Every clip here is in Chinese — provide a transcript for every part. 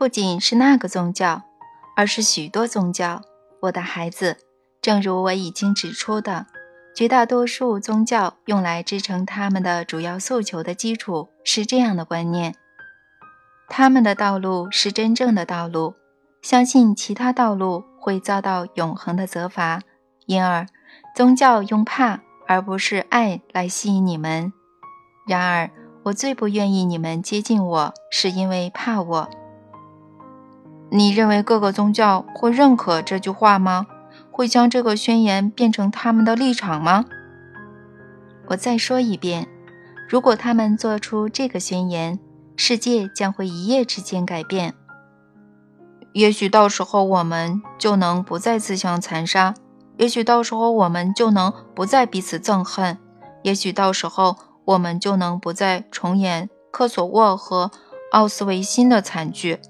不仅是那个宗教，而是许多宗教。我的孩子，正如我已经指出的，绝大多数宗教用来支撑他们的主要诉求的基础是这样的观念：他们的道路是真正的道路，相信其他道路会遭到永恒的责罚。因而，宗教用怕而不是爱来吸引你们。然而，我最不愿意你们接近我，是因为怕我。你认为各个宗教会认可这句话吗？会将这个宣言变成他们的立场吗？我再说一遍，如果他们做出这个宣言，世界将会一夜之间改变。也许到时候我们就能不再自相残杀，也许到时候我们就能不再彼此憎恨，也许到时候我们就能不再重演科索沃和奥斯维辛的惨剧。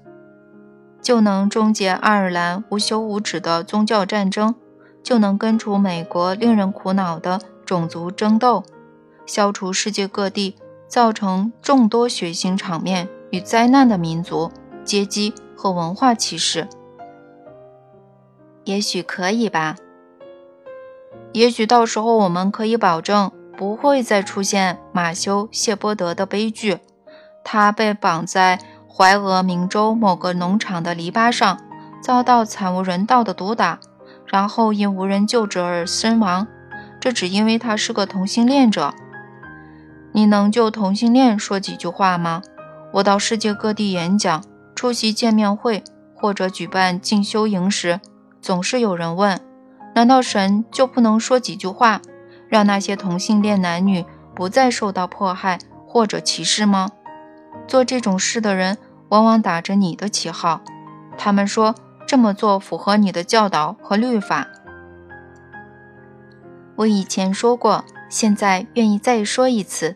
就能终结爱尔兰无休无止的宗教战争，就能根除美国令人苦恼的种族争斗，消除世界各地造成众多血腥场面与灾难的民族、阶级和文化歧视。也许可以吧。也许到时候我们可以保证不会再出现马修·谢波德的悲剧，他被绑在。怀俄明州某个农场的篱笆上遭到惨无人道的毒打，然后因无人救治而身亡。这只因为他是个同性恋者。你能就同性恋说几句话吗？我到世界各地演讲、出席见面会或者举办进修营时，总是有人问：难道神就不能说几句话，让那些同性恋男女不再受到迫害或者歧视吗？做这种事的人往往打着你的旗号，他们说这么做符合你的教导和律法。我以前说过，现在愿意再说一次：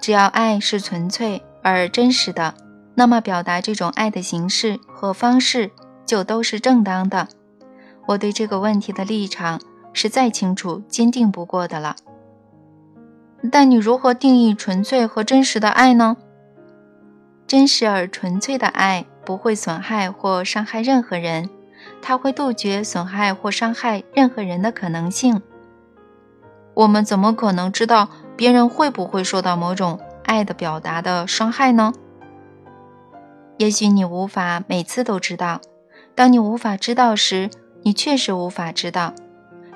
只要爱是纯粹而真实的，那么表达这种爱的形式和方式就都是正当的。我对这个问题的立场是再清楚、坚定不过的了。但你如何定义纯粹和真实的爱呢？真实而纯粹的爱不会损害或伤害任何人，它会杜绝损害或伤害任何人的可能性。我们怎么可能知道别人会不会受到某种爱的表达的伤害呢？也许你无法每次都知道。当你无法知道时，你确实无法知道。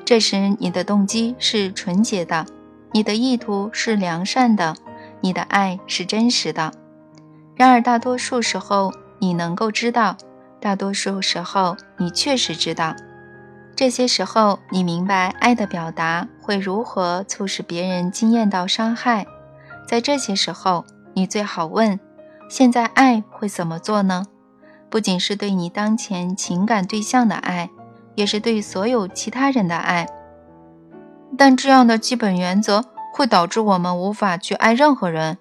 这时，你的动机是纯洁的，你的意图是良善的，你的爱是真实的。然而，大多数时候你能够知道，大多数时候你确实知道。这些时候，你明白爱的表达会如何促使别人经验到伤害。在这些时候，你最好问：现在爱会怎么做呢？不仅是对你当前情感对象的爱，也是对所有其他人的爱。但这样的基本原则会导致我们无法去爱任何人。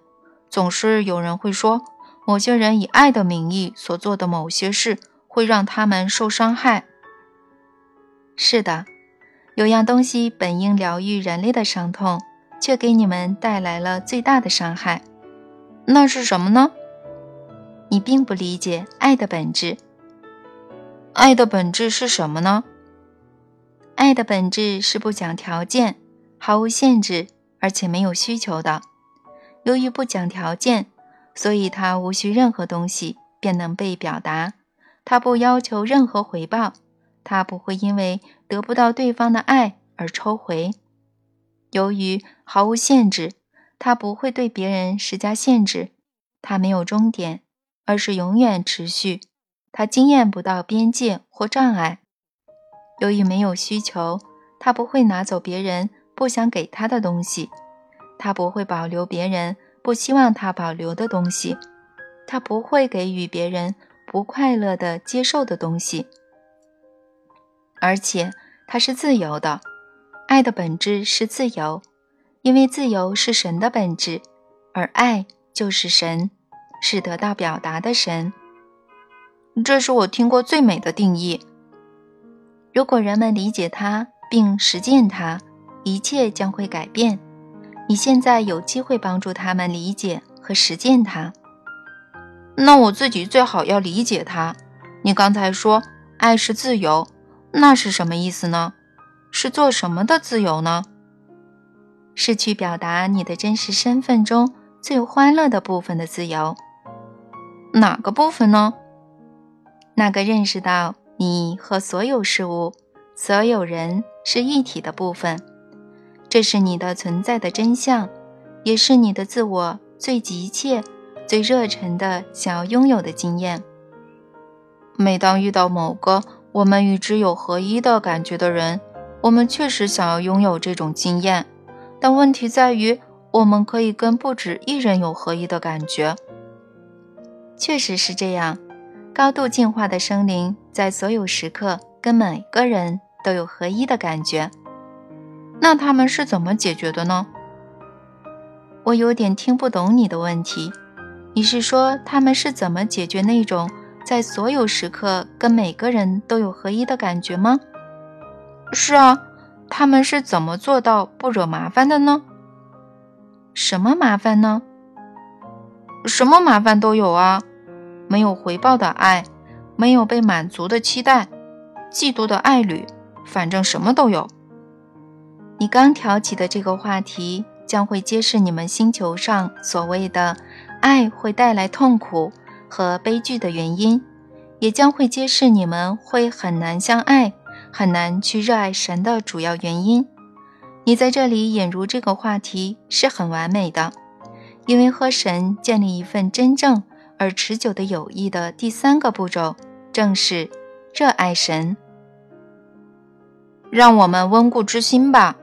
总是有人会说。某些人以爱的名义所做的某些事，会让他们受伤害。是的，有样东西本应疗愈人类的伤痛，却给你们带来了最大的伤害。那是什么呢？你并不理解爱的本质。爱的本质是什么呢？爱的本质是不讲条件、毫无限制，而且没有需求的。由于不讲条件。所以，他无需任何东西便能被表达。他不要求任何回报，他不会因为得不到对方的爱而抽回。由于毫无限制，他不会对别人施加限制。他没有终点，而是永远持续。他经验不到边界或障碍。由于没有需求，他不会拿走别人不想给他的东西。他不会保留别人。不希望他保留的东西，他不会给予别人不快乐的接受的东西，而且他是自由的。爱的本质是自由，因为自由是神的本质，而爱就是神，是得到表达的神。这是我听过最美的定义。如果人们理解它并实践它，一切将会改变。你现在有机会帮助他们理解和实践它。那我自己最好要理解它。你刚才说爱是自由，那是什么意思呢？是做什么的自由呢？是去表达你的真实身份中最欢乐的部分的自由。哪个部分呢？那个认识到你和所有事物、所有人是一体的部分。这是你的存在的真相，也是你的自我最急切。最热忱的想要拥有的经验。每当遇到某个我们与之有合一的感觉的人，我们确实想要拥有这种经验。但问题在于，我们可以跟不止一人有合一的感觉。确实是这样，高度进化的生灵在所有时刻跟每个人都有合一的感觉。那他们是怎么解决的呢？我有点听不懂你的问题。你是说他们是怎么解决那种在所有时刻跟每个人都有合一的感觉吗？是啊，他们是怎么做到不惹麻烦的呢？什么麻烦呢？什么麻烦都有啊，没有回报的爱，没有被满足的期待，嫉妒的爱侣，反正什么都有。你刚挑起的这个话题将会揭示你们星球上所谓的。爱会带来痛苦和悲剧的原因，也将会揭示你们会很难相爱、很难去热爱神的主要原因。你在这里引入这个话题是很完美的，因为和神建立一份真正而持久的友谊的第三个步骤，正是热爱神。让我们温故知新吧。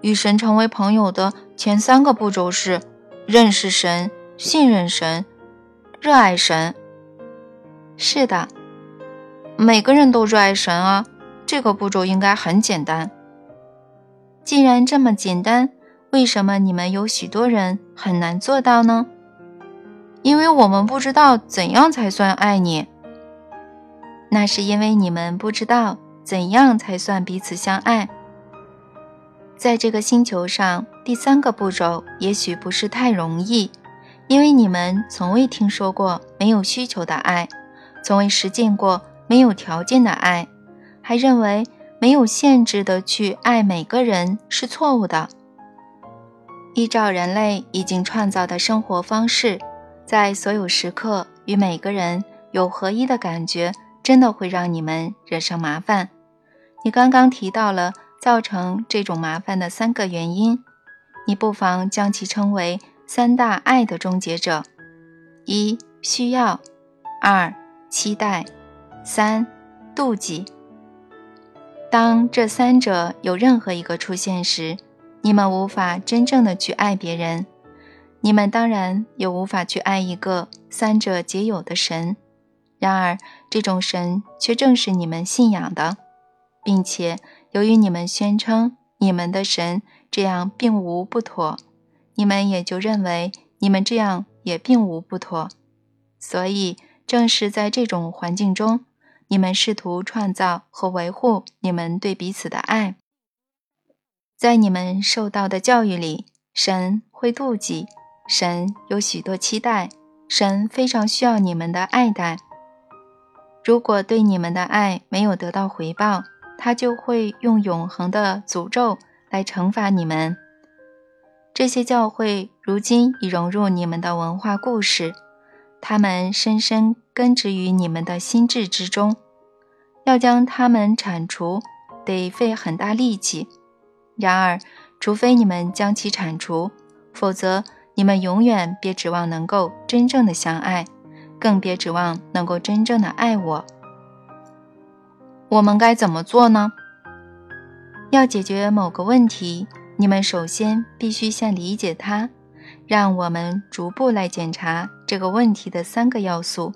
与神成为朋友的前三个步骤是认识神。信任神，热爱神。是的，每个人都热爱神啊。这个步骤应该很简单。既然这么简单，为什么你们有许多人很难做到呢？因为我们不知道怎样才算爱你。那是因为你们不知道怎样才算彼此相爱。在这个星球上，第三个步骤也许不是太容易。因为你们从未听说过没有需求的爱，从未实践过没有条件的爱，还认为没有限制的去爱每个人是错误的。依照人类已经创造的生活方式，在所有时刻与每个人有合一的感觉，真的会让你们惹上麻烦。你刚刚提到了造成这种麻烦的三个原因，你不妨将其称为。三大爱的终结者：一、需要；二、期待；三、妒忌。当这三者有任何一个出现时，你们无法真正的去爱别人，你们当然也无法去爱一个三者皆有的神。然而，这种神却正是你们信仰的，并且由于你们宣称你们的神这样并无不妥。你们也就认为你们这样也并无不妥，所以正是在这种环境中，你们试图创造和维护你们对彼此的爱。在你们受到的教育里，神会妒忌，神有许多期待，神非常需要你们的爱戴。如果对你们的爱没有得到回报，他就会用永恒的诅咒来惩罚你们。这些教会如今已融入你们的文化故事，它们深深根植于你们的心智之中。要将它们铲除，得费很大力气。然而，除非你们将其铲除，否则你们永远别指望能够真正的相爱，更别指望能够真正的爱我。我们该怎么做呢？要解决某个问题。你们首先必须先理解它，让我们逐步来检查这个问题的三个要素。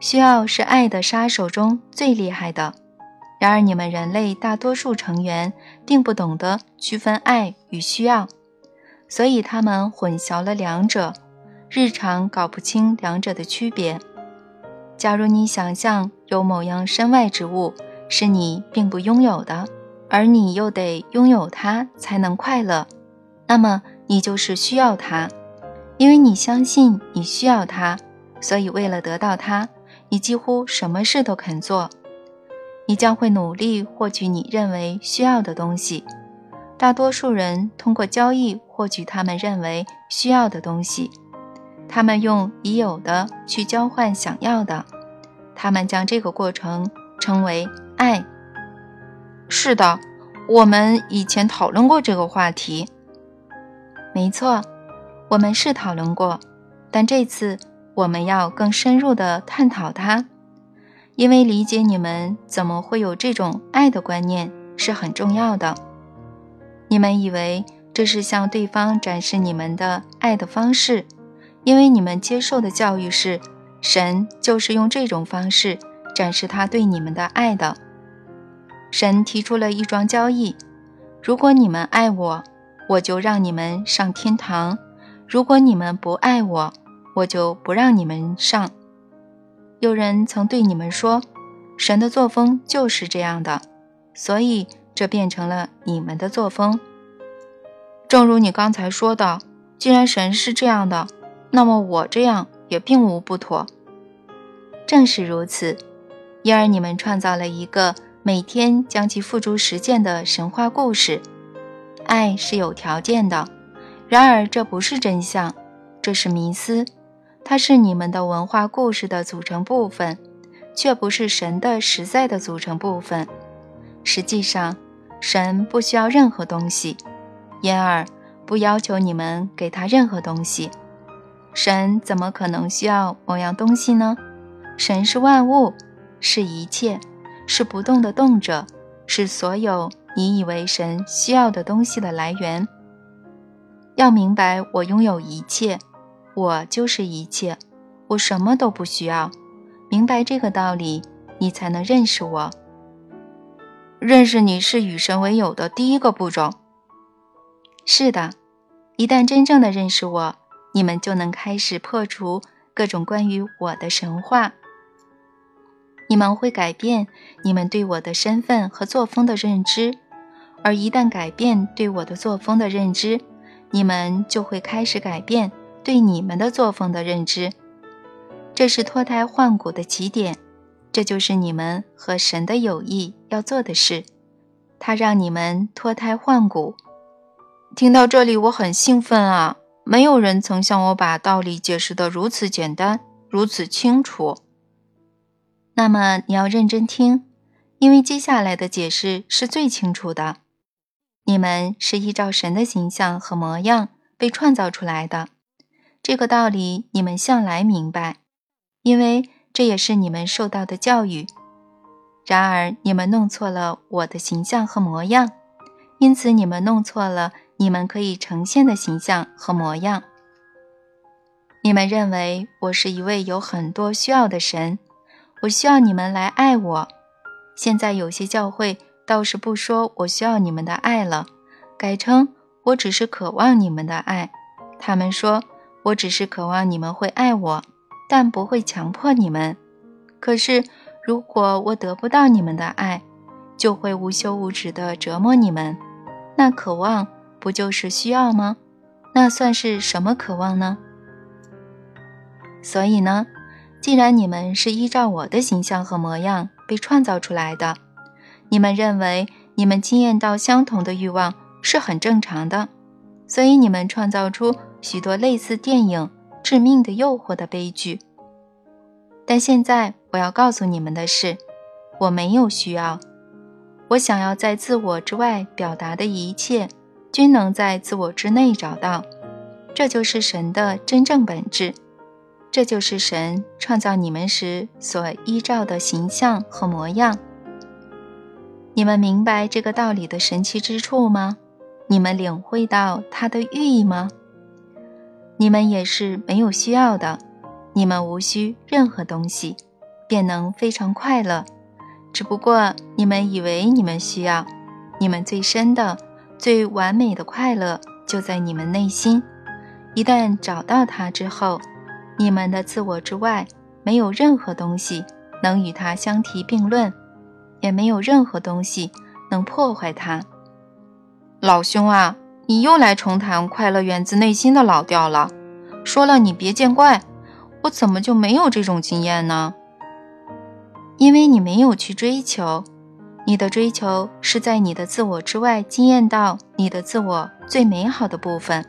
需要是爱的杀手中最厉害的，然而你们人类大多数成员并不懂得区分爱与需要，所以他们混淆了两者，日常搞不清两者的区别。假如你想象有某样身外之物是你并不拥有的。而你又得拥有它才能快乐，那么你就是需要它，因为你相信你需要它，所以为了得到它，你几乎什么事都肯做。你将会努力获取你认为需要的东西。大多数人通过交易获取他们认为需要的东西，他们用已有的去交换想要的，他们将这个过程称为爱。是的，我们以前讨论过这个话题。没错，我们是讨论过，但这次我们要更深入地探讨它。因为理解你们怎么会有这种爱的观念是很重要的。你们以为这是向对方展示你们的爱的方式，因为你们接受的教育是神就是用这种方式展示他对你们的爱的。神提出了一桩交易：如果你们爱我，我就让你们上天堂；如果你们不爱我，我就不让你们上。有人曾对你们说，神的作风就是这样的，所以这变成了你们的作风。正如你刚才说的，既然神是这样的，那么我这样也并无不妥。正是如此，因而你们创造了一个每天将其付诸实践的神话故事。爱是有条件的，然而这不是真相，这是迷思。它是你们的文化故事的组成部分，却不是神的实在的组成部分。实际上，神不需要任何东西，因而不要求你们给他任何东西。神怎么可能需要某样东西呢？神是万物，是一切，是不动的动者，是所有你以为神需要的东西的来源。要明白，我拥有一切。我就是一切，我什么都不需要。明白这个道理，你才能认识我。认识你是与神为友的第一个步骤。是的，一旦真正的认识我，你们就能开始破除各种关于我的神话。你们会改变你们对我的身份和作风的认知，而一旦改变对我的作风的认知，你们就会开始改变。对你们的作风的认知，这是脱胎换骨的起点，这就是你们和神的友谊要做的事。他让你们脱胎换骨。听到这里，我很兴奋啊！没有人曾向我把道理解释得如此简单，如此清楚。那么你要认真听，因为接下来的解释是最清楚的。你们是依照神的形象和模样被创造出来的。这个道理你们向来明白，因为这也是你们受到的教育。然而你们弄错了我的形象和模样，因此你们弄错了你们可以呈现的形象和模样。你们认为我是一位有很多需要的神，我需要你们来爱我。现在有些教会倒是不说我需要你们的爱了，改称我只是渴望你们的爱。他们说。我只是渴望你们会爱我，但不会强迫你们。可是，如果我得不到你们的爱，就会无休无止地折磨你们。那渴望不就是需要吗？那算是什么渴望呢？所以呢，既然你们是依照我的形象和模样被创造出来的，你们认为你们经验到相同的欲望是很正常的，所以你们创造出。许多类似电影《致命的诱惑》的悲剧，但现在我要告诉你们的是，我没有需要。我想要在自我之外表达的一切，均能在自我之内找到。这就是神的真正本质，这就是神创造你们时所依照的形象和模样。你们明白这个道理的神奇之处吗？你们领会到它的寓意吗？你们也是没有需要的，你们无需任何东西，便能非常快乐。只不过你们以为你们需要，你们最深的、最完美的快乐就在你们内心。一旦找到它之后，你们的自我之外没有任何东西能与它相提并论，也没有任何东西能破坏它。老兄啊！你又来重谈《快乐源自内心》的老调了。说了你别见怪，我怎么就没有这种经验呢？因为你没有去追求，你的追求是在你的自我之外惊艳到你的自我最美好的部分。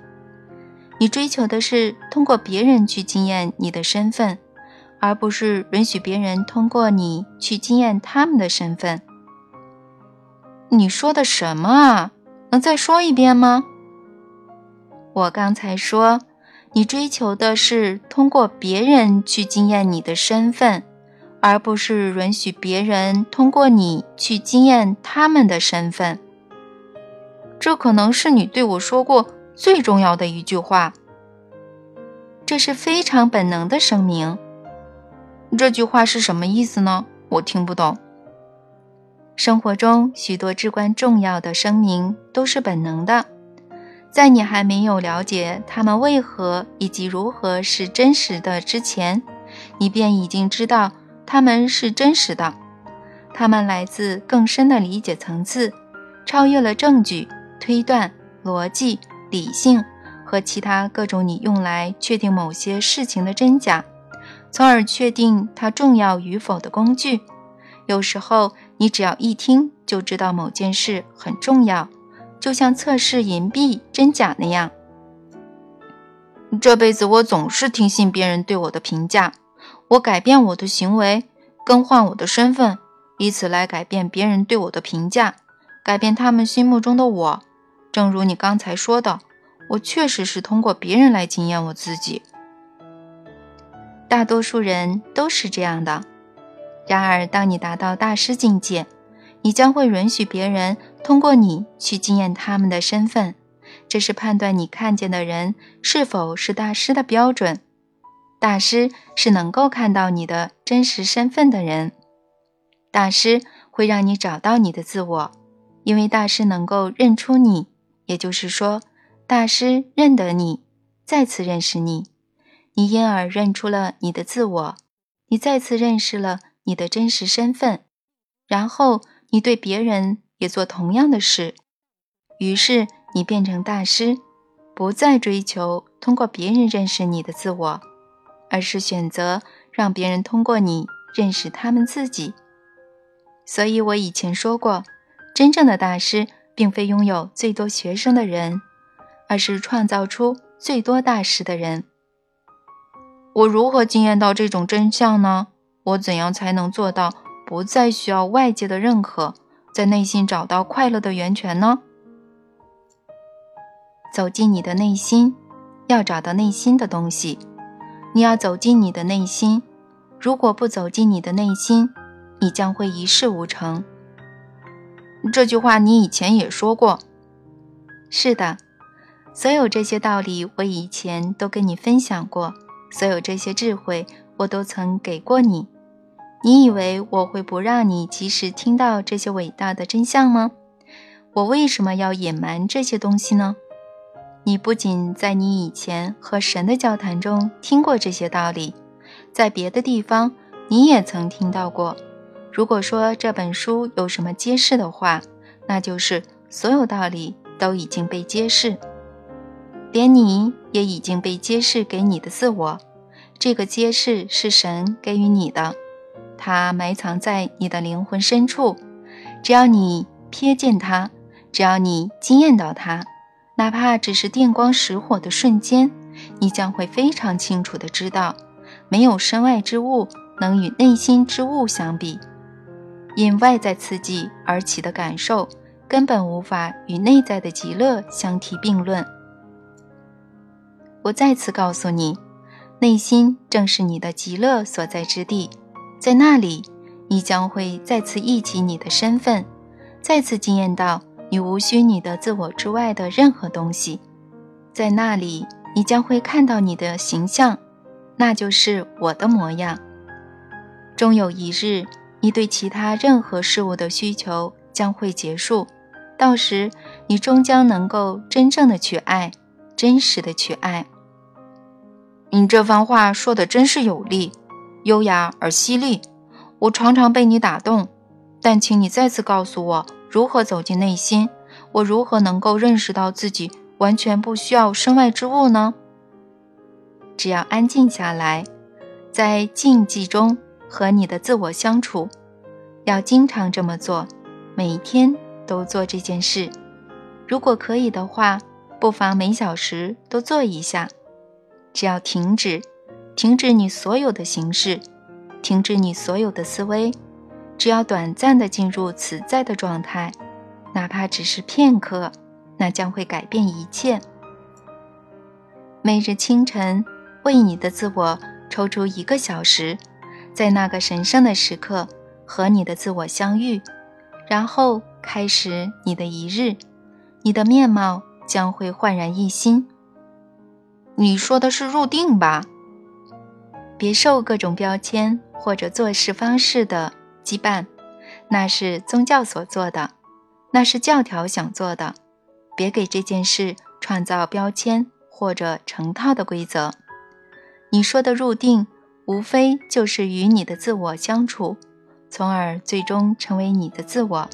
你追求的是通过别人去惊艳你的身份，而不是允许别人通过你去惊艳他们的身份。你说的什么啊？能再说一遍吗？我刚才说，你追求的是通过别人去惊艳你的身份，而不是允许别人通过你去经验他们的身份。这可能是你对我说过最重要的一句话。这是非常本能的声明。这句话是什么意思呢？我听不懂。生活中许多至关重要的声明都是本能的。在你还没有了解他们为何以及如何是真实的之前，你便已经知道他们是真实的。他们来自更深的理解层次，超越了证据、推断、逻辑、理性和其他各种你用来确定某些事情的真假，从而确定它重要与否的工具。有时候，你只要一听就知道某件事很重要。就像测试银币真假那样，这辈子我总是听信别人对我的评价，我改变我的行为，更换我的身份，以此来改变别人对我的评价，改变他们心目中的我。正如你刚才说的，我确实是通过别人来经验我自己。大多数人都是这样的。然而，当你达到大师境界，你将会允许别人通过你去经验他们的身份，这是判断你看见的人是否是大师的标准。大师是能够看到你的真实身份的人。大师会让你找到你的自我，因为大师能够认出你，也就是说，大师认得你，再次认识你，你因而认出了你的自我，你再次认识了你的真实身份，然后。你对别人也做同样的事，于是你变成大师，不再追求通过别人认识你的自我，而是选择让别人通过你认识他们自己。所以我以前说过，真正的大师并非拥有最多学生的人，而是创造出最多大师的人。我如何经验到这种真相呢？我怎样才能做到？不再需要外界的认可，在内心找到快乐的源泉呢？走进你的内心，要找到内心的东西。你要走进你的内心，如果不走进你的内心，你将会一事无成。这句话你以前也说过。是的，所有这些道理我以前都跟你分享过，所有这些智慧我都曾给过你。你以为我会不让你及时听到这些伟大的真相吗？我为什么要隐瞒这些东西呢？你不仅在你以前和神的交谈中听过这些道理，在别的地方你也曾听到过。如果说这本书有什么揭示的话，那就是所有道理都已经被揭示，连你也已经被揭示给你的自我。这个揭示是神给予你的。它埋藏在你的灵魂深处，只要你瞥见它，只要你惊艳到它，哪怕只是电光石火的瞬间，你将会非常清楚地知道，没有身外之物能与内心之物相比。因外在刺激而起的感受，根本无法与内在的极乐相提并论。我再次告诉你，内心正是你的极乐所在之地。在那里，你将会再次忆起你的身份，再次惊艳到你无需你的自我之外的任何东西。在那里，你将会看到你的形象，那就是我的模样。终有一日，你对其他任何事物的需求将会结束，到时你终将能够真正的去爱，真实的去爱。你这番话说的真是有力。优雅而犀利，我常常被你打动，但请你再次告诉我如何走进内心，我如何能够认识到自己完全不需要身外之物呢？只要安静下来，在静寂中和你的自我相处，要经常这么做，每天都做这件事。如果可以的话，不妨每小时都做一下。只要停止，停止你所有的形式，停止你所有的思维，只要短暂的进入此在的状态，哪怕只是片刻，那将会改变一切。每日清晨，为你的自我抽出一个小时，在那个神圣的时刻和你的自我相遇，然后开始你的一日，你的面貌将会焕然一新。你说的是入定吧？别受各种标签或者做事方式的羁绊，那是宗教所做的，那是教条想做的。别给这件事创造标签。或者成套的规则，你说的入定，无非就是与你的自我相处，从而最终成为你的自我。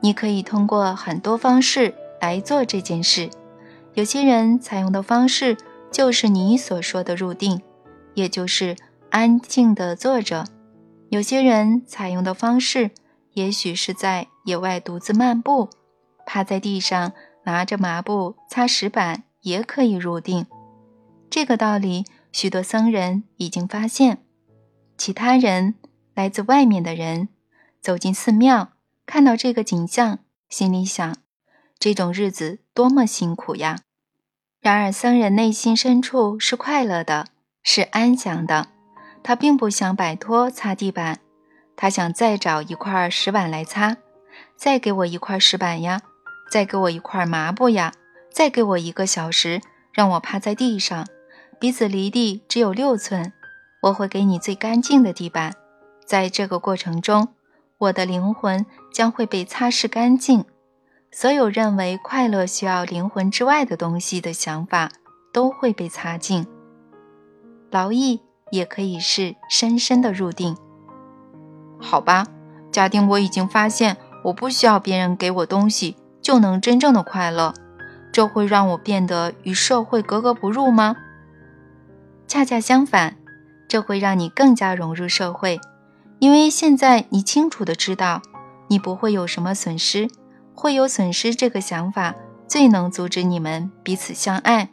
你可以通过很多方式来做这件事。有些人采用的方式就是你所说的入定，也就是安静的坐着；有些人采用的方式，也许是在野外独自漫步，趴在地上拿着麻布擦石板。也可以入定，这个道理许多僧人已经发现。其他人，来自外面的人，走进寺庙，看到这个景象，心里想：这种日子多么辛苦呀！然而僧人内心深处是快乐的，是安详的。他并不想摆脱擦地板，他想再找一块石板来擦。再给我一块石板呀！再给我一块麻布呀！再给我一个小时，让我趴在地上，鼻子离地只有六寸。我会给你最干净的地板，在这个过程中，我的灵魂将会被擦拭干净。所有认为快乐需要灵魂之外的东西的想法都会被擦净。劳役也可以是深深的入定。好吧，假定我已经发现，我不需要别人给我东西就能真正的快乐。这会让我变得与社会格格不入吗？恰恰相反，这会让你更加融入社会，因为现在你清楚的知道，你不会有什么损失，会有损失这个想法最能阻止你们彼此相爱。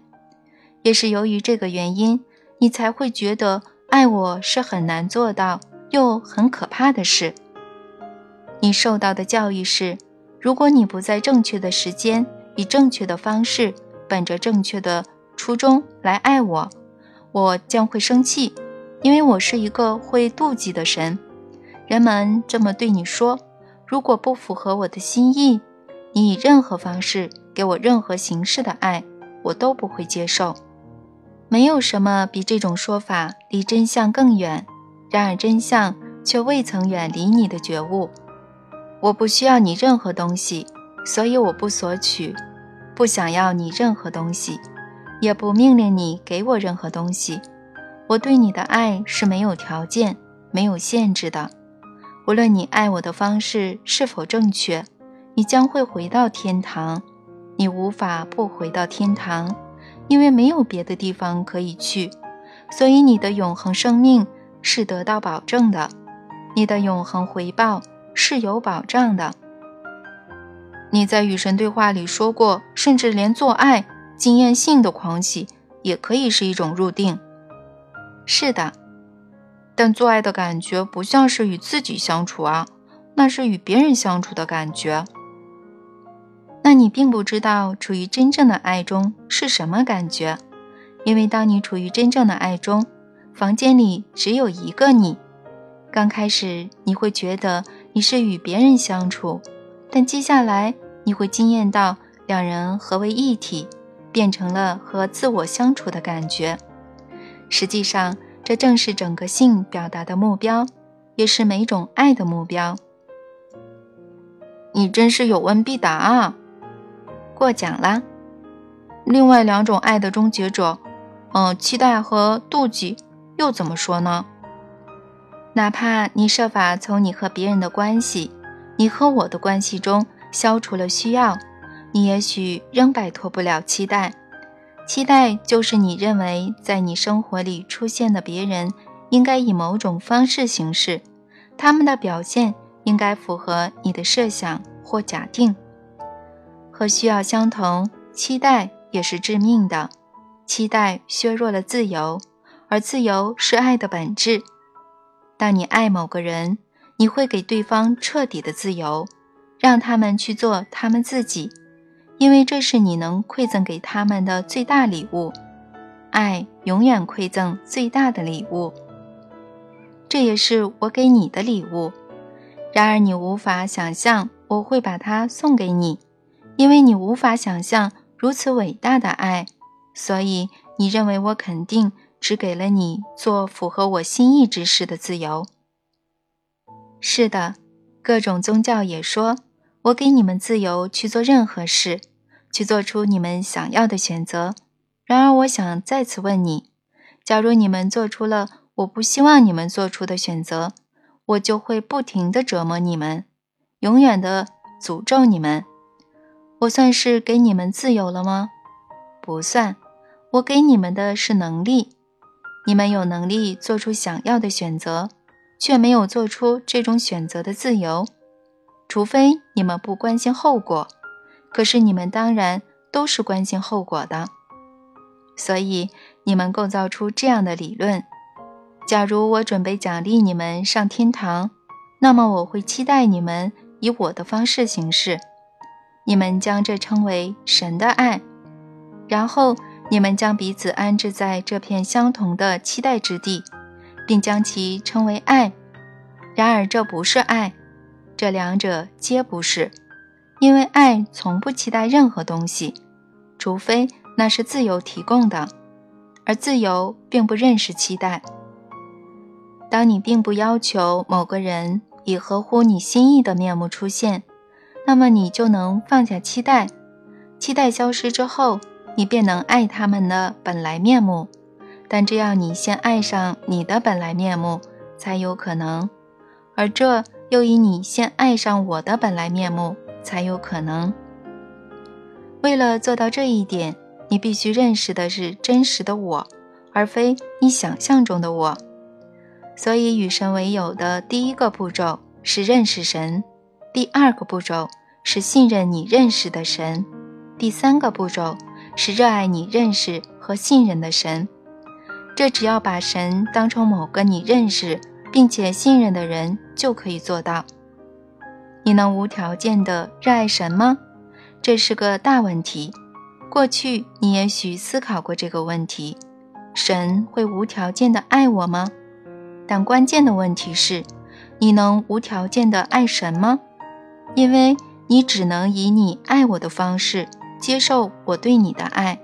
也是由于这个原因，你才会觉得爱我是很难做到又很可怕的事。你受到的教育是，如果你不在正确的时间。以正确的方式，本着正确的初衷来爱我，我将会生气，因为我是一个会妒忌的神。人们这么对你说：如果不符合我的心意，你以任何方式给我任何形式的爱，我都不会接受。没有什么比这种说法离真相更远，然而真相却未曾远离你的觉悟。我不需要你任何东西，所以我不索取。不想要你任何东西，也不命令你给我任何东西。我对你的爱是没有条件、没有限制的。无论你爱我的方式是否正确，你将会回到天堂。你无法不回到天堂，因为没有别的地方可以去。所以你的永恒生命是得到保证的，你的永恒回报是有保障的。你在与神对话里说过，甚至连做爱经验性的狂喜也可以是一种入定。是的，但做爱的感觉不像是与自己相处啊，那是与别人相处的感觉。那你并不知道处于真正的爱中是什么感觉，因为当你处于真正的爱中，房间里只有一个你。刚开始你会觉得你是与别人相处。但接下来你会惊艳到两人合为一体，变成了和自我相处的感觉。实际上，这正是整个性表达的目标，也是每种爱的目标。你真是有问必答啊！过奖啦。另外两种爱的终结者，嗯，期待和妒忌，又怎么说呢？哪怕你设法从你和别人的关系。你和我的关系中消除了需要，你也许仍摆脱不了期待。期待就是你认为在你生活里出现的别人应该以某种方式行事，他们的表现应该符合你的设想或假定。和需要相同，期待也是致命的。期待削弱了自由，而自由是爱的本质。当你爱某个人，你会给对方彻底的自由，让他们去做他们自己。因为这是你能馈赠给他们的最大礼物，爱永远馈赠最大的礼物，这也是我给你的礼物。然而你无法想象我会把它送给你，因为你无法想象如此伟大的爱，所以你认为我肯定只给了你做符合我心意之事的自由。是的，各种宗教也说。我给你们自由去做任何事，去做出你们想要的选择。然而，我想再次问你：假如你们做出了我不希望你们做出的选择，我就会不停地折磨你们，永远地诅咒你们。我算是给你们自由了吗？不算。我给你们的是能力。你们有能力做出想要的选择，却没有做出这种选择的自由。除非你们不关心后果，可是你们当然都是关心后果的。所以你们构造出这样的理论：假如我准备奖励你们上天堂，那么我会期待你们以我的方式行事。你们将这称为神的爱，然后你们将彼此安置在这片相同的期待之地，并将其称为爱。然而这不是爱。这两者皆不是，因为爱从不期待任何东西，除非那是自由提供的，而自由并不认识期待。当你并不要求某个人以合乎你心意的面目出现，那么你就能放下期待。期待消失之后，你便能爱他们的本来面目。但这样，你先爱上你的本来面目才有可能，而这。又以你先爱上我的本来面目才有可能。为了做到这一点，你必须认识的是真实的我，而非你想象中的我。所以，与神为友的第一个步骤是认识神，第二个步骤是信任你认识的神，第三个步骤是热爱你认识和信任的神。这只要把神当成某个你认识。并且信任的人就可以做到。你能无条件的热爱神吗？这是个大问题。过去你也许思考过这个问题：神会无条件的爱我吗？但关键的问题是，你能无条件的爱神吗？因为你只能以你爱我的方式接受我对你的爱。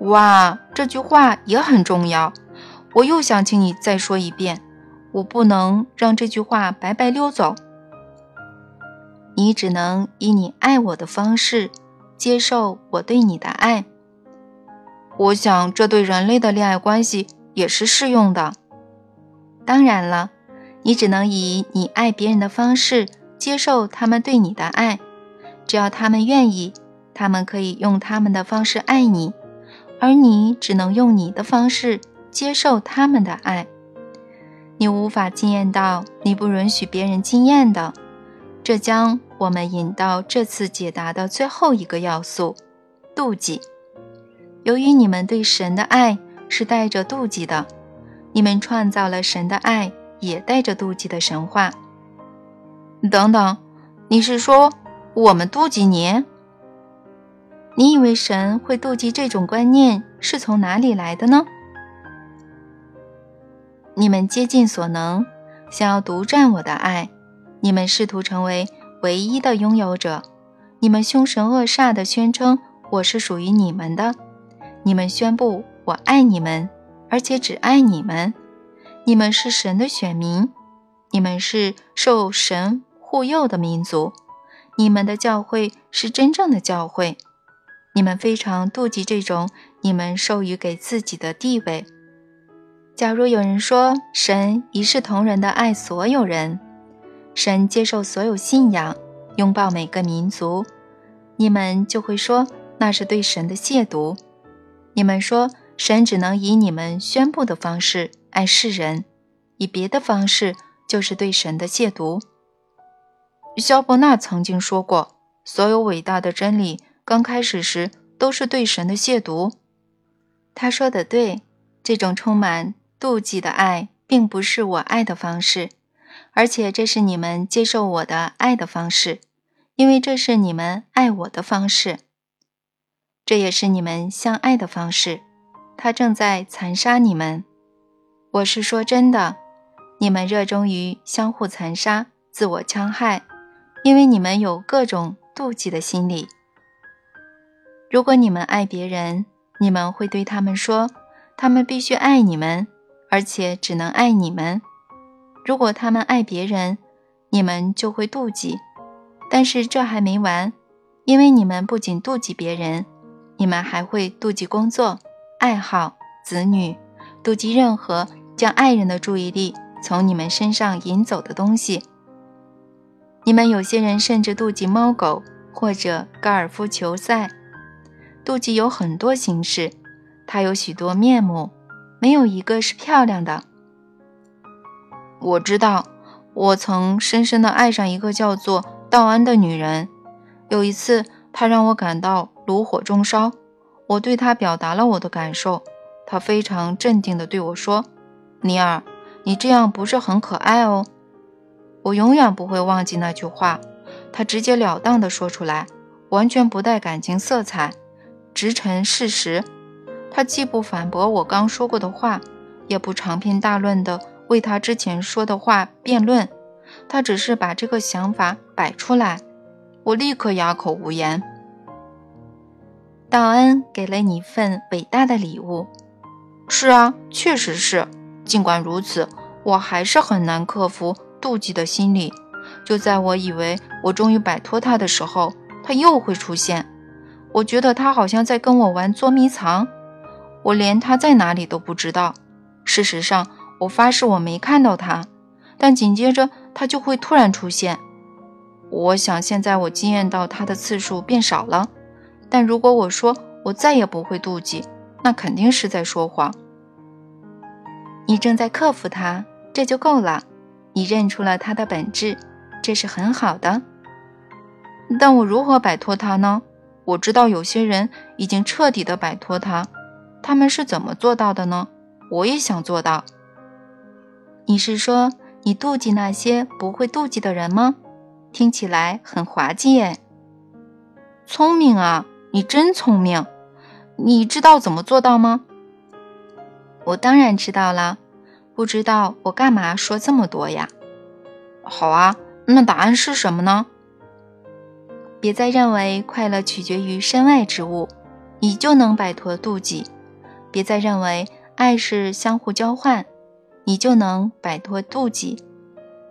哇，这句话也很重要。我又想请你再说一遍，我不能让这句话白白溜走。你只能以你爱我的方式接受我对你的爱。我想这对人类的恋爱关系也是适用的。当然了，你只能以你爱别人的方式接受他们对你的爱。只要他们愿意，他们可以用他们的方式爱你，而你只能用你的方式。接受他们的爱，你无法惊艳到你不允许别人惊艳的。这将我们引到这次解答的最后一个要素——妒忌。由于你们对神的爱是带着妒忌的，你们创造了神的爱也带着妒忌的神话。等等，你是说我们妒忌你？你以为神会妒忌这种观念是从哪里来的呢？你们竭尽所能，想要独占我的爱。你们试图成为唯一的拥有者。你们凶神恶煞地宣称我是属于你们的。你们宣布我爱你们，而且只爱你们。你们是神的选民。你们是受神护佑的民族。你们的教会是真正的教会。你们非常妒忌这种你们授予给自己的地位。假如有人说神一视同仁地爱所有人，神接受所有信仰，拥抱每个民族，你们就会说那是对神的亵渎，你们说神只能以你们宣布的方式爱世人，以别的方式就是对神的亵渎。肖伯纳曾经说过，所有伟大的真理刚开始时都是对神的亵渎。他说的对，这种充满妒忌的爱并不是我爱的方式，而且这是你们接受我的爱的方式，因为这是你们爱我的方式。这也是你们相爱的方式，他正在残杀你们。我是说真的，你们热衷于相互残杀、自我戕害，因为你们有各种妒忌的心理。如果你们爱别人，你们会对他们说，他们必须爱你们，而且只能爱你们。如果他们爱别人，你们就会妒忌。但是这还没完，因为你们不仅妒忌别人。你们还会妒忌工作、爱好、子女，妒忌任何将爱人的注意力从你们身上引走的东西。你们有些人甚至妒忌猫狗或者高尔夫球赛。妒忌有很多形式，它有许多面目，没有一个是漂亮的。我知道，我曾深深地爱上一个叫做道安的女人。有一次，她让我感到。炉火中烧，我对她表达了我的感受。她非常镇定地对我说：“尼尔，你这样不是很可爱哦。”我永远不会忘记那句话。他直截了当地说出来，完全不带感情色彩，直陈事实。他既不反驳我刚说过的话，也不长篇大论地为他之前说的话辩论，他只是把这个想法摆出来。我立刻哑口无言。道恩给了你一份伟大的礼物。是啊，确实是。尽管如此，我还是很难克服妒忌的心理。就在我以为我终于摆脱他的时候，他又会出现。我觉得他好像在跟我玩捉迷藏，我连他在哪里都不知道。事实上，我发誓我没看到他，但紧接着他就会突然出现。我想现在我惊艳到他的次数变少了。但如果我说我再也不会妒忌，那肯定是在说谎。你正在克服它，这就够了。你认出了它的本质，这是很好的。但我如何摆脱它呢？我知道有些人已经彻底的摆脱它，他们是怎么做到的呢？我也想做到。你是说你妒忌那些不会妒忌的人吗？听起来很滑稽耶。聪明啊！你真聪明，你知道怎么做到吗？我当然知道了，不知道我干嘛说这么多呀？好啊，那答案是什么呢？别再认为快乐取决于身外之物，你就能摆脱妒忌；别再认为爱是相互交换，你就能摆脱妒忌；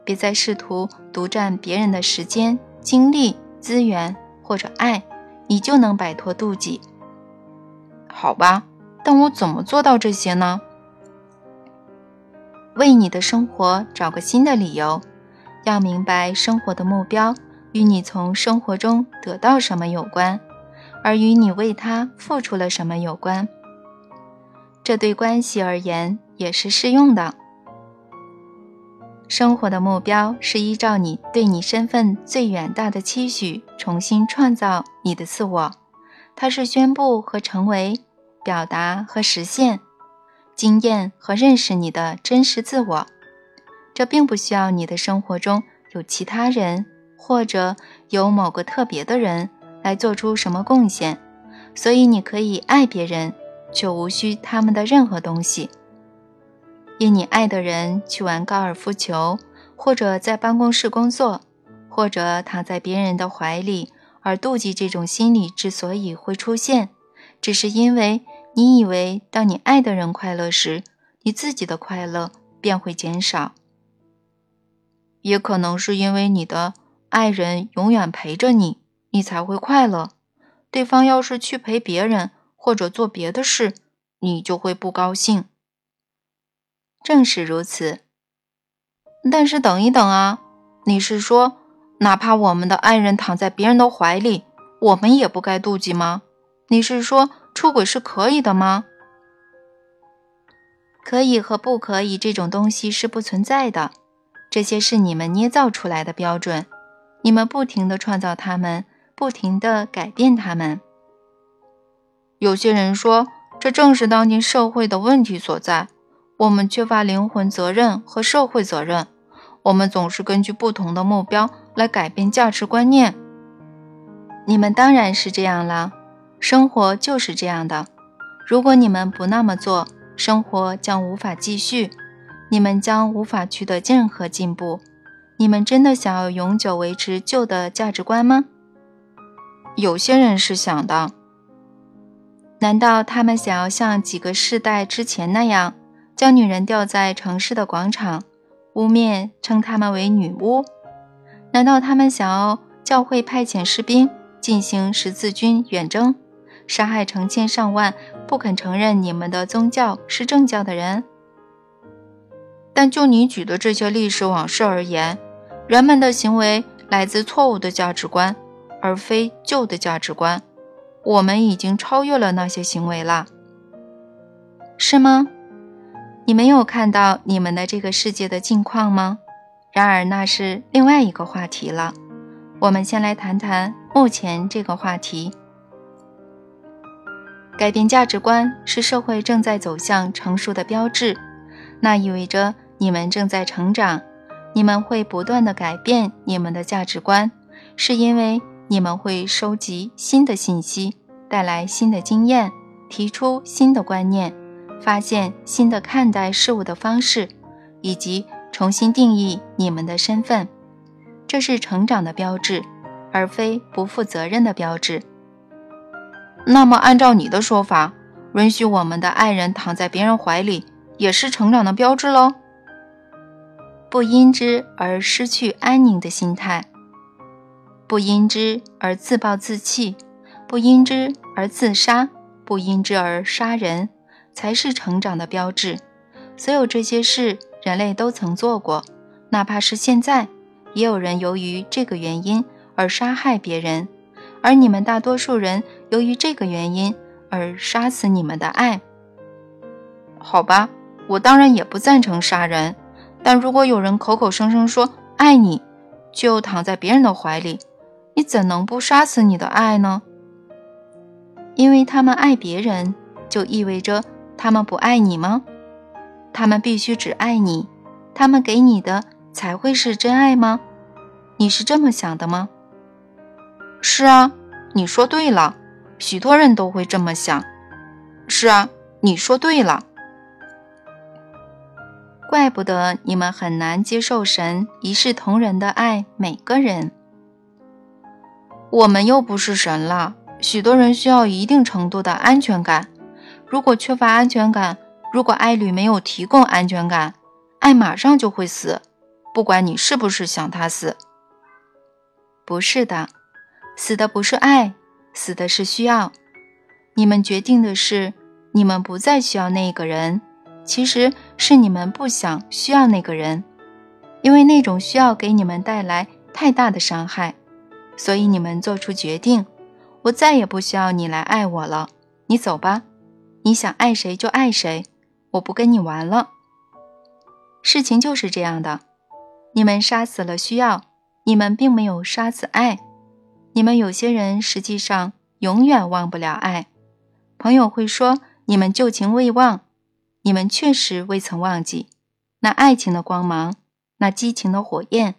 别再试图独占别人的时间、精力、资源或者爱。你就能摆脱妒忌，好吧？但我怎么做到这些呢？为你的生活找个新的理由，要明白生活的目标与你从生活中得到什么有关，而与你为他付出了什么有关。这对关系而言也是适用的。生活的目标是依照你对你身份最远大的期许，重新创造你的自我。它是宣布和成为，表达和实现，经验和认识你的真实自我。这并不需要你的生活中有其他人，或者有某个特别的人来做出什么贡献。所以你可以爱别人，却无需他们的任何东西。因你爱的人去玩高尔夫球，或者在办公室工作，或者躺在别人的怀里而妒忌，这种心理之所以会出现，只是因为你以为当你爱的人快乐时，你自己的快乐便会减少。也可能是因为你的爱人永远陪着你，你才会快乐。对方要是去陪别人或者做别的事，你就会不高兴。正是如此，但是等一等啊！你是说，哪怕我们的爱人躺在别人的怀里，我们也不该妒忌吗？你是说，出轨是可以的吗？可以和不可以这种东西是不存在的，这些是你们捏造出来的标准，你们不停地创造它们，不停地改变它们。有些人说，这正是当今社会的问题所在。我们缺乏灵魂责任和社会责任，我们总是根据不同的目标来改变价值观念。你们当然是这样了，生活就是这样的。如果你们不那么做，生活将无法继续，你们将无法取得任何进步。你们真的想要永久维持旧的价值观吗？有些人是想的。难道他们想要像几个世代之前那样，将女人吊在城市的广场，污蔑称她们为女巫？难道他们想要教会派遣士兵进行十字军远征，杀害成千上万不肯承认你们的宗教是正教的人？但就你举的这些历史往事而言，人们的行为来自错误的价值观，而非旧的价值观。我们已经超越了那些行为了，是吗？你没有看到你们的这个世界的境况吗？然而那是另外一个话题了。我们先来谈谈目前这个话题。改变价值观是社会正在走向成熟的标志，那意味着你们正在成长，你们会不断的改变你们的价值观，是因为。你们会收集新的信息，带来新的经验，提出新的观念，发现新的看待事物的方式，以及重新定义你们的身份。这是成长的标志，而非不负责任的标志。那么，按照你的说法，允许我们的爱人躺在别人怀里，也是成长的标志喽？不因之而失去安宁的心态。不因之而自暴自弃，不因之而自杀，不因之而杀人，才是成长的标志。所有这些事，人类都曾做过，哪怕是现在，也有人由于这个原因而杀害别人，而你们大多数人由于这个原因而杀死你们的爱。好吧，我当然也不赞成杀人，但如果有人口口声声说爱你，却又躺在别人的怀里，你怎能不杀死你的爱呢？因为他们爱别人，就意味着他们不爱你吗？他们必须只爱你，他们给你的才会是真爱吗？你是这么想的吗？是啊，你说对了，许多人都会这么想。是啊，你说对了。怪不得你们很难接受神一视同仁的爱每个人。我们又不是神了。许多人需要一定程度的安全感。如果缺乏安全感，如果爱侣没有提供安全感，爱马上就会死。不管你是不是想他死，不是的，死的不是爱，死的是需要。你们决定的是，你们不再需要那个人，其实是你们不想需要那个人，因为那种需要给你们带来太大的伤害。所以你们做出决定，我再也不需要你来爱我了。你走吧，你想爱谁就爱谁，我不跟你玩了。事情就是这样的，你们杀死了需要，你们并没有杀死爱。你们有些人实际上永远忘不了爱。朋友会说你们旧情未忘，你们确实未曾忘记那爱情的光芒，那激情的火焰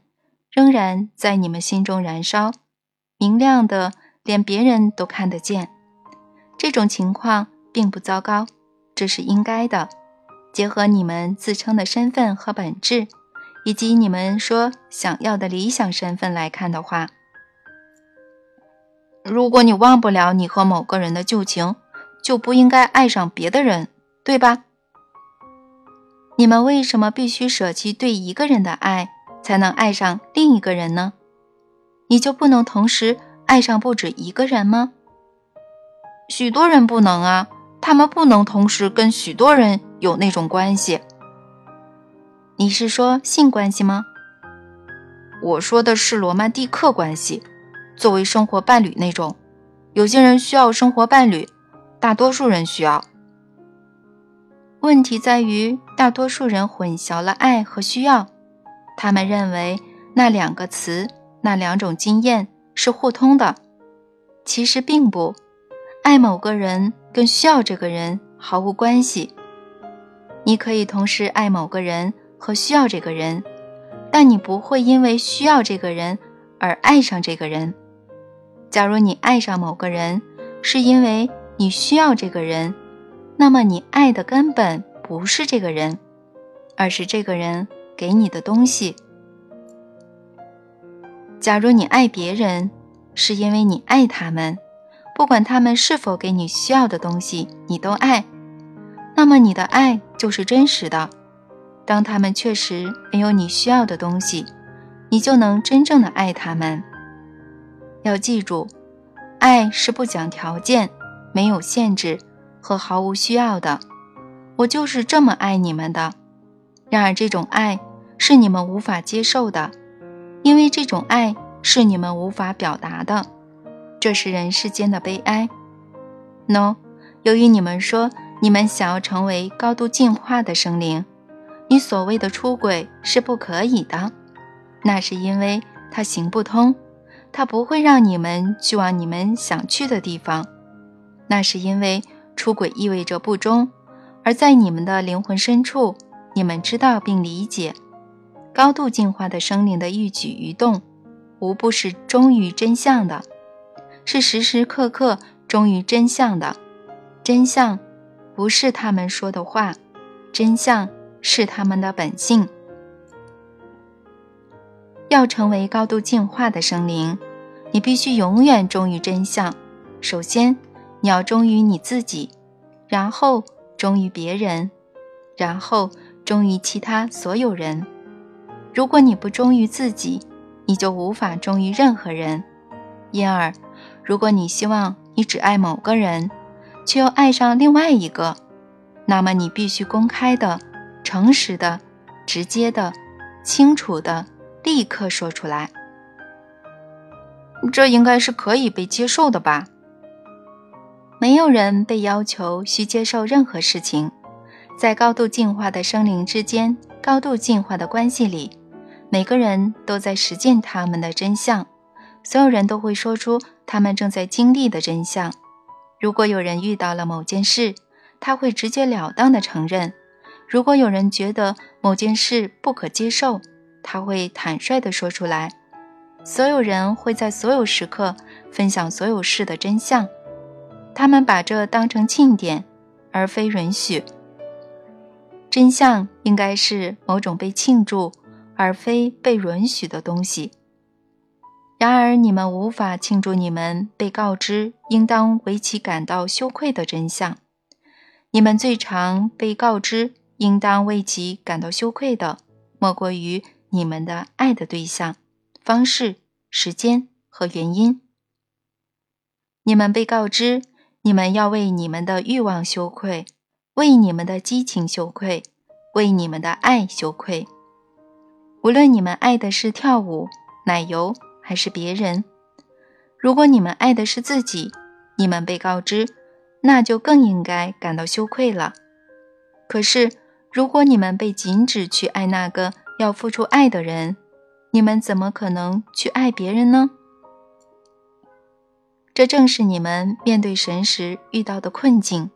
仍然在你们心中燃烧。明亮的，连别人都看得见。这种情况并不糟糕，这是应该的。结合你们自称的身份和本质，以及你们说想要的理想身份来看的话，如果你忘不了你和某个人的旧情，就不应该爱上别的人，对吧？你们为什么必须舍弃对一个人的爱，才能爱上另一个人呢？你就不能同时爱上不止一个人吗？许多人不能啊，他们不能同时跟许多人有那种关系。你是说性关系吗？我说的是罗曼蒂克关系，作为生活伴侣那种。有些人需要生活伴侣，大多数人需要。问题在于，大多数人混淆了爱和需要，他们认为那两个词、那两种经验是互通的，其实并不。爱某个人跟需要这个人毫无关系。你可以同时爱某个人和需要这个人，但你不会因为需要这个人而爱上这个人。假如你爱上某个人，是因为你需要这个人，那么你爱的根本不是这个人，而是这个人给你的东西。假如你爱别人，是因为你爱他们，不管他们是否给你需要的东西，你都爱。那么你的爱就是真实的。当他们确实没有你需要的东西，你就能真正的爱他们。要记住，爱是不讲条件、没有限制和毫无需要的。我就是这么爱你们的。然而这种爱是你们无法接受的，因为这种爱是你们无法表达的。这是人世间的悲哀。No，由于你们说。你们想要成为高度进化的生灵，你所谓的出轨是不可以的，那是因为它行不通，他不会让你们去往你们想去的地方。那是因为出轨意味着不忠，而在你们的灵魂深处，你们知道并理解，高度进化的生灵的一举一动，无不是忠于真相的，是时时刻刻忠于真相的，真相。不是他们说的话，真相是他们的本性。要成为高度进化的生灵，你必须永远忠于真相。首先，你要忠于你自己，然后忠于别人，然后忠于其他所有人。如果你不忠于自己，你就无法忠于任何人。因而，如果你希望你只爱某个人，却又爱上另外一个，那么你必须公开的、诚实的、直接的、清楚的，立刻说出来。这应该是可以被接受的吧？没有人被要求需接受任何事情。在高度进化的生灵之间，高度进化的关系里，每个人都在实践他们的真相。所有人都会说出他们正在经历的真相。如果有人遇到了某件事，他会直截了当地承认；如果有人觉得某件事不可接受，他会坦率地说出来。所有人会在所有时刻分享所有事的真相，他们把这当成庆典，而非允许。真相应该是某种被庆祝，而非被允许的东西。然而，你们无法庆祝你们被告知应当为其感到羞愧的真相。你们最常被告知应当为其感到羞愧的，莫过于你们的爱的对象、方式、时间和原因。你们被告知你们要为你们的欲望羞愧，为你们的激情羞愧，为你们的爱羞愧。无论你们爱的是跳舞、奶油。还是别人。如果你们爱的是自己，你们被告知，那就更应该感到羞愧了。可是，如果你们被禁止去爱那个要付出爱的人，你们怎么可能去爱别人呢？这正是你们面对神时遇到的困境。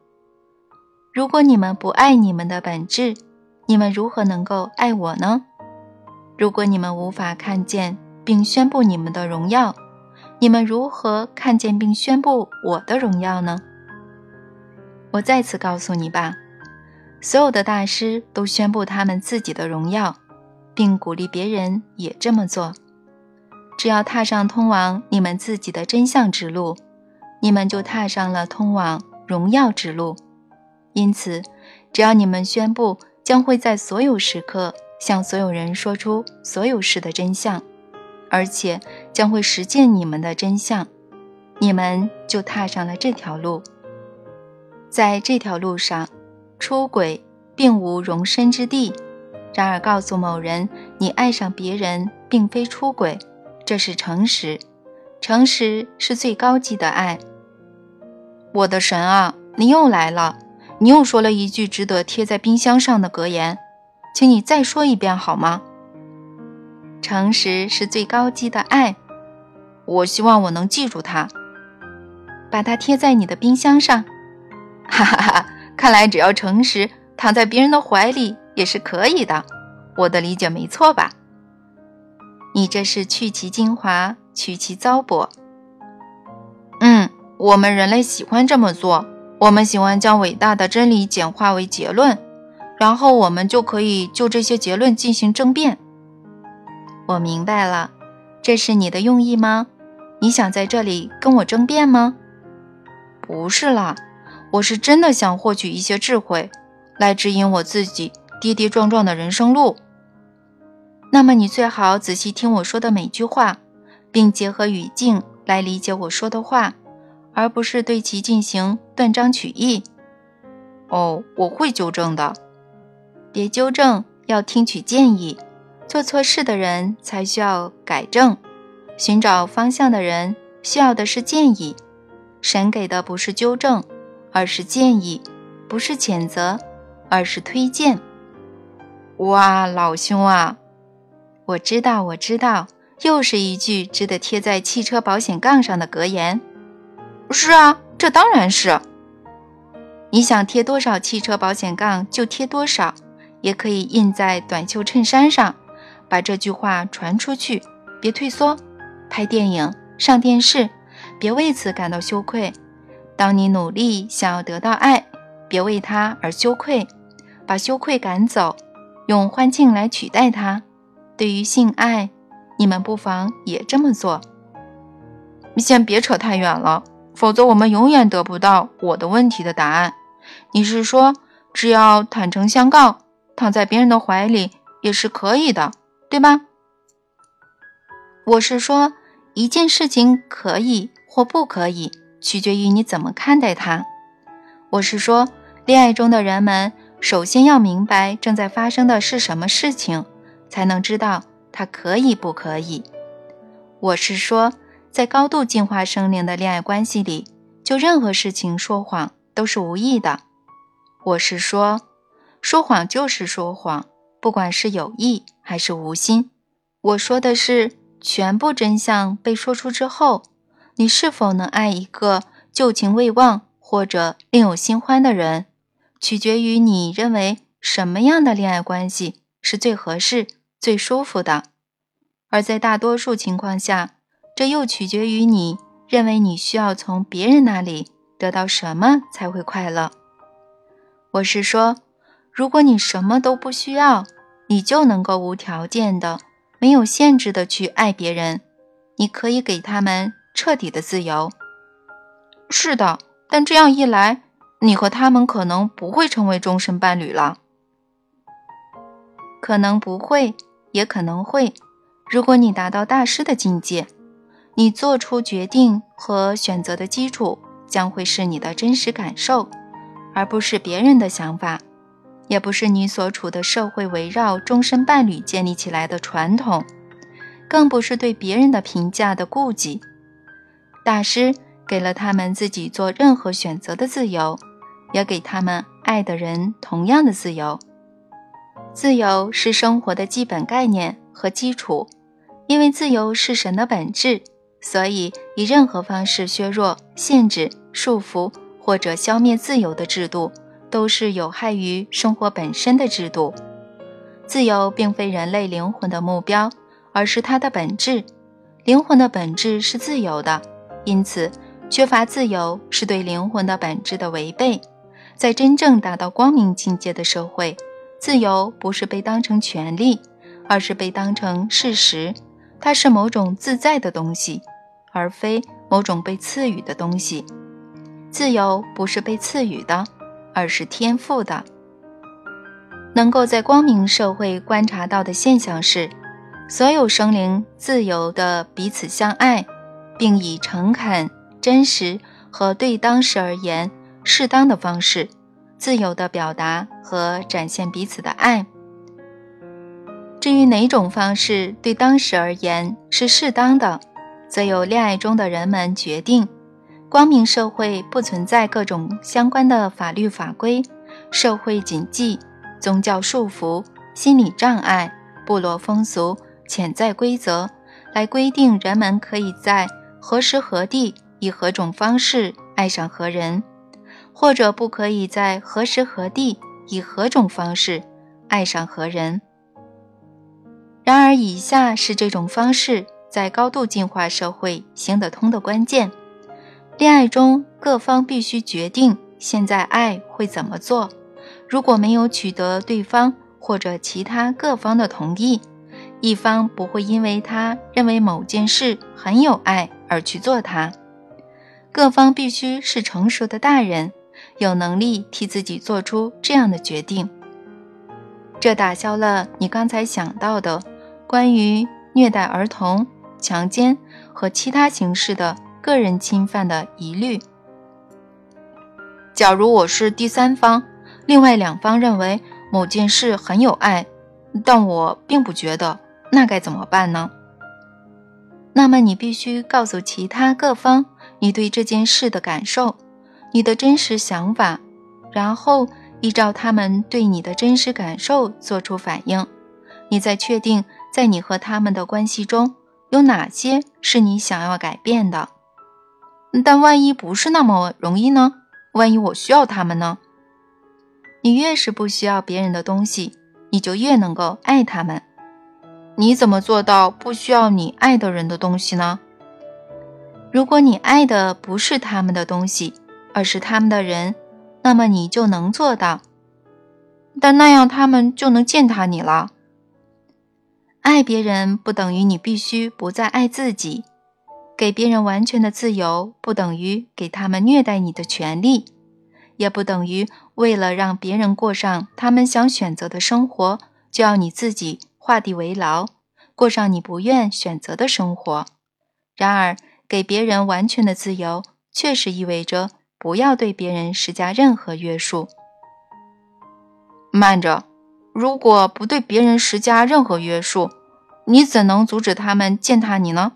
如果你们不爱你们的本质，你们如何能够爱我呢？如果你们无法看见，并宣布你们的荣耀，你们如何看见并宣布我的荣耀呢？我再次告诉你吧，所有的大师都宣布他们自己的荣耀，并鼓励别人也这么做。只要踏上通往你们自己的真相之路，你们就踏上了通往荣耀之路。因此，只要你们宣布将会在所有时刻向所有人说出所有事的真相。而且将会实践你们的真相，你们就踏上了这条路。在这条路上，出轨并无容身之地。然而，告诉某人你爱上别人并非出轨，这是诚实。诚实是最高级的爱。我的神啊，你又来了，你又说了一句值得贴在冰箱上的格言，请你再说一遍好吗？诚实是最高级的爱，我希望我能记住它，把它贴在你的冰箱上。哈哈哈，看来只要诚实，躺在别人的怀里也是可以的。我的理解没错吧？你这是去其精华，去其糟粕。嗯，我们人类喜欢这么做。我们喜欢将伟大的真理简化为结论，然后我们就可以就这些结论进行争辩。我明白了，这是你的用意吗？你想在这里跟我争辩吗？不是啦，我是真的想获取一些智慧，来指引我自己跌跌撞撞的人生路。那么你最好仔细听我说的每句话，并结合语境来理解我说的话，而不是对其进行断章取义。哦，我会纠正的。别纠正，要听取建议。做错事的人才需要改正，寻找方向的人需要的是建议。神给的不是纠正，而是建议；不是谴责，而是推荐。哇，老兄啊！我知道，我知道，又是一句值得贴在汽车保险杠上的格言。是啊，这当然是。你想贴多少汽车保险杠就贴多少，也可以印在短袖衬衫上，把这句话传出去。别退缩，拍电影、上电视，别为此感到羞愧。当你努力想要得到爱，别为他而羞愧，把羞愧赶走，用欢庆来取代它。对于性爱，你们不妨也这么做。你先别扯太远了，否则我们永远得不到我的问题的答案。你是说，只要坦诚相告，躺在别人的怀里也是可以的，对吧？我是说，一件事情可以或不可以，取决于你怎么看待它。我是说，恋爱中的人们首先要明白正在发生的是什么事情。才能知道它可以不可以。我是说，在高度进化生灵的恋爱关系里，就任何事情说谎都是无意的。我是说，说谎就是说谎，不管是有意还是无心。我说的是，全部真相被说出之后，你是否能爱一个旧情未忘或者另有新欢的人，取决于你认为什么样的恋爱关系是最合适。最舒服的，而在大多数情况下，这又取决于你认为你需要从别人那里得到什么才会快乐。我是说，如果你什么都不需要，你就能够无条件的、没有限制的去爱别人，你可以给他们彻底的自由。是的，但这样一来，你和他们可能不会成为终身伴侣了。可能不会。也可能会，如果你达到大师的境界，你做出决定和选择的基础将会是你的真实感受，而不是别人的想法，也不是你所处的社会围绕终身伴侣建立起来的传统，更不是对别人的评价的顾忌。大师给了他们自己做任何选择的自由，也给他们爱的人同样的自由。自由是生活的基本概念和基础，因为自由是神的本质，所以以任何方式削弱、限制、束缚或者消灭自由的制度，都是有害于生活本身的制度。自由并非人类灵魂的目标，而是它的本质。灵魂的本质是自由的，因此缺乏自由是对灵魂的本质的违背。在真正达到光明境界的社会。自由不是被当成权利，而是被当成事实。它是某种自在的东西，而非某种被赐予的东西。自由不是被赐予的，而是天赋的。能够在光明社会观察到的现象是，所有生灵自由的彼此相爱，并以诚恳、真实和对当时而言适当的方式。自由的表达和展现彼此的爱。至于哪种方式对当时而言是适当的，则由恋爱中的人们决定。光明社会不存在各种相关的法律法规、社会谨记、宗教束缚、心理障碍、部落风俗、潜在规则，来规定人们可以在何时何地以何种方式爱上何人，或者不可以在何时何地以何种方式爱上何人。然而，以下是这种方式在高度进化社会行得通的关键。恋爱中，各方必须决定现在爱会怎么做。如果没有取得对方或者其他各方的同意，一方不会因为他认为某件事很有爱而去做它。各方必须是成熟的大人，有能力替自己做出这样的决定。这打消了你刚才想到的关于虐待儿童、强奸和其他形式的。个人侵犯的疑虑。假如我是第三方，另外两方认为某件事很有爱，但我并不觉得，那该怎么办呢？那么你必须告诉其他各方你对这件事的感受，你的真实想法，然后依照他们对你的真实感受做出反应。你再确定在你和他们的关系中有哪些是你想要改变的。但万一不是那么容易呢？万一我需要他们呢？你越是不需要别人的东西，你就越能够爱他们。你怎么做到不需要你爱的人的东西呢？如果你爱的不是他们的东西，而是他们的人，那么你就能做到。但那样他们就能践踏你了。爱别人不等于你必须不再爱自己。给别人完全的自由，不等于给他们虐待你的权利，也不等于为了让别人过上他们想选择的生活，就要你自己画地为牢，过上你不愿选择的生活。然而，给别人完全的自由，确实意味着不要对别人施加任何约束。慢着，如果不对别人施加任何约束，你怎能阻止他们践踏你呢？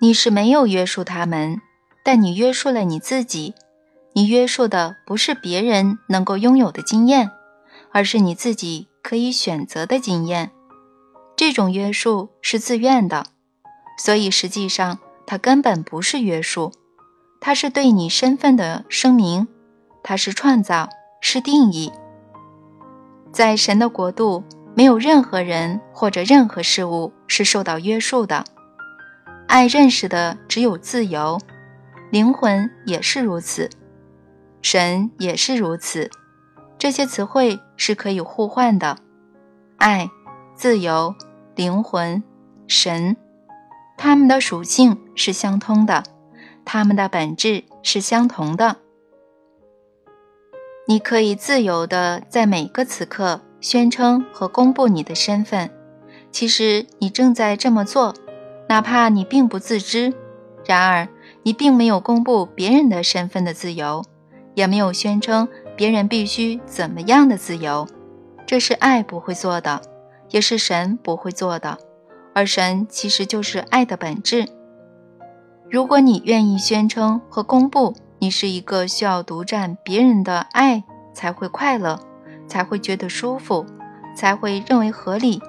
你是没有约束他们，但你约束了你自己。你约束的不是别人能够拥有的经验，而是你自己可以选择的经验。这种约束是自愿的，所以实际上它根本不是约束，它是对你身份的声明，它是创造，是定义。在神的国度，没有任何人或者任何事物是受到约束的。爱认识的只有自由，灵魂也是如此，神也是如此。这些词汇是可以互换的。爱、自由、灵魂、神，它们的属性是相通的，它们的本质是相同的。你可以自由的在每个此刻宣称和公布你的身份，其实你正在这么做。哪怕你并不自知，然而你并没有公布别人的身份的自由，也没有宣称别人必须怎么样的自由，这是爱不会做的，也是神不会做的，而神其实就是爱的本质。如果你愿意宣称和公布你是一个需要独占别人的爱才会快乐，才会觉得舒服，才会认为合理，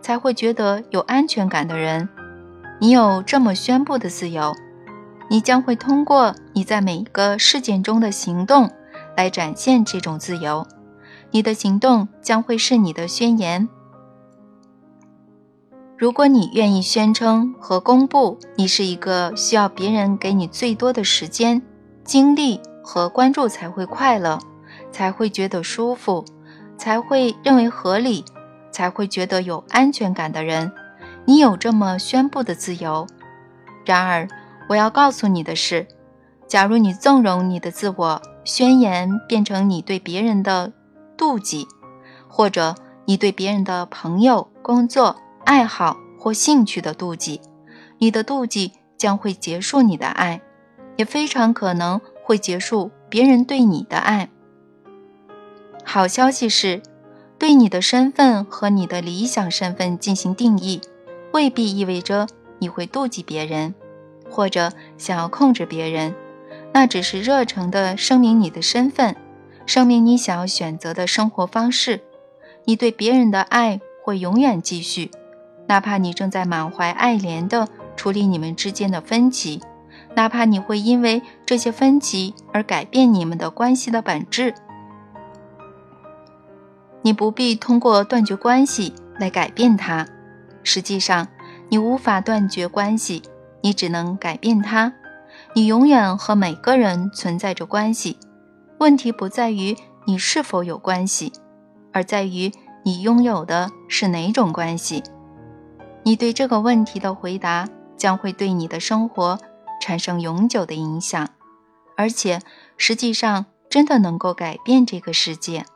才会觉得有安全感的人。你有这么宣布的自由，你将会通过你在每一个事件中的行动来展现这种自由。你的行动将会是你的宣言。如果你愿意宣称和公布你是一个需要别人给你最多的时间、精力和关注才会快乐，才会觉得舒服，才会认为合理，才会觉得有安全感的人。你有这么宣布的自由，然而我要告诉你的是，假如你纵容你的自我宣言变成你对别人的妒忌，或者你对别人的朋友、工作、爱好或兴趣的妒忌，你的妒忌将会结束你的爱，也非常可能会结束别人对你的爱。好消息是，对你的身份和你的理想身份进行定义。未必意味着你会妒忌别人。或者想要控制别人，那只是热诚地声明你的身份，声明你想要选择的生活方式。你对别人的爱会永远继续，哪怕你正在满怀爱怜地处理你们之间的分歧，哪怕你会因为这些分歧而改变你们的关系的本质。你不必通过断绝关系来改变它。实际上，你无法断绝关系，你只能改变它。你永远和每个人存在着关系。问题不在于你是否有关系，而在于你拥有的是哪种关系。你对这个问题的回答将会对你的生活产生永久的影响，而且实际上真的能够改变这个世界。